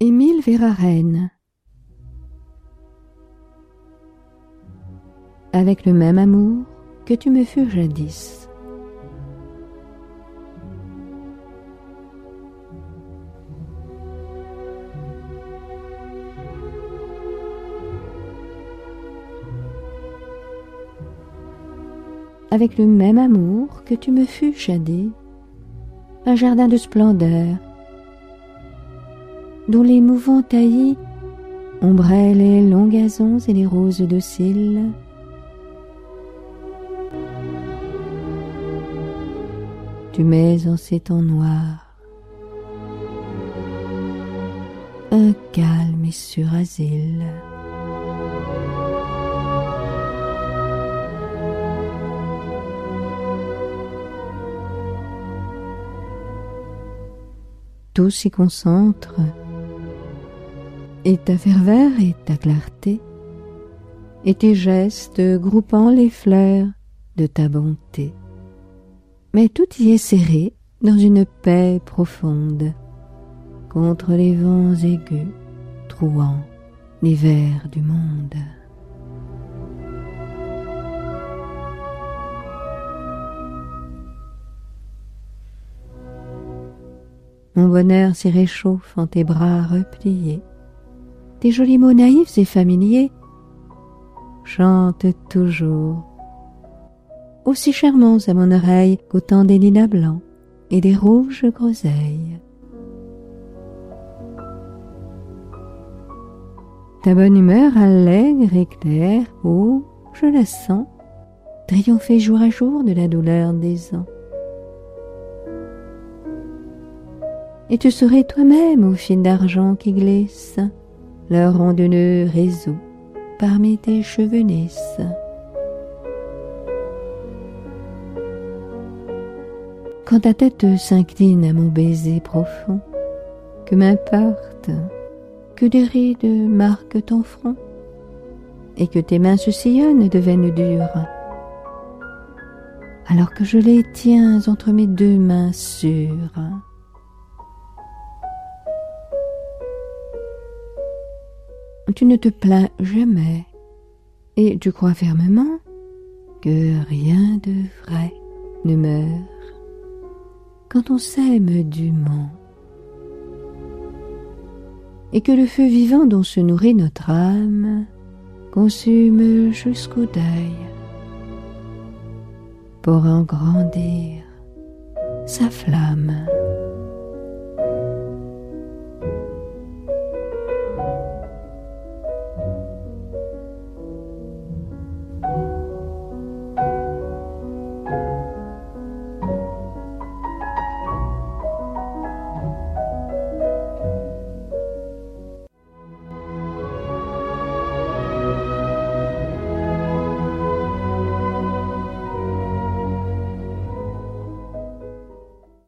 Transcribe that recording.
Émile Verhaeren Avec le même amour que tu me fus jadis. Avec le même amour que tu me fus jadis, un jardin de splendeur, dont les mouvants taillis ombraient les longs gazons et les roses dociles. Tu mets en ces temps noirs un calme et sûr asile. Tout s'y concentre et ta ferveur et ta clarté, et tes gestes groupant les fleurs de ta bonté. Mais tout y est serré dans une paix profonde, contre les vents aigus, trouant l'hiver du monde. Mon bonheur s'y réchauffe en tes bras repliés, tes jolis mots naïfs et familiers chantent toujours, aussi charmants à mon oreille qu'autant des lilas blancs et des rouges groseilles. Ta bonne humeur allègre et claire, oh, je la sens, triompher jour à jour de la douleur des ans. Et tu serais toi-même au fil d'argent qui glisse, leur rondonneux réseau parmi tes cheveux nisses. Quand ta tête s'incline à mon baiser profond, que m'importe que des rides marquent ton front, et que tes mains se sillonnent de veines dures, alors que je les tiens entre mes deux mains sûres. Tu ne te plains jamais et tu crois fermement que rien de vrai ne meurt quand on s'aime dûment et que le feu vivant dont se nourrit notre âme consume jusqu'au deuil pour en grandir sa flamme.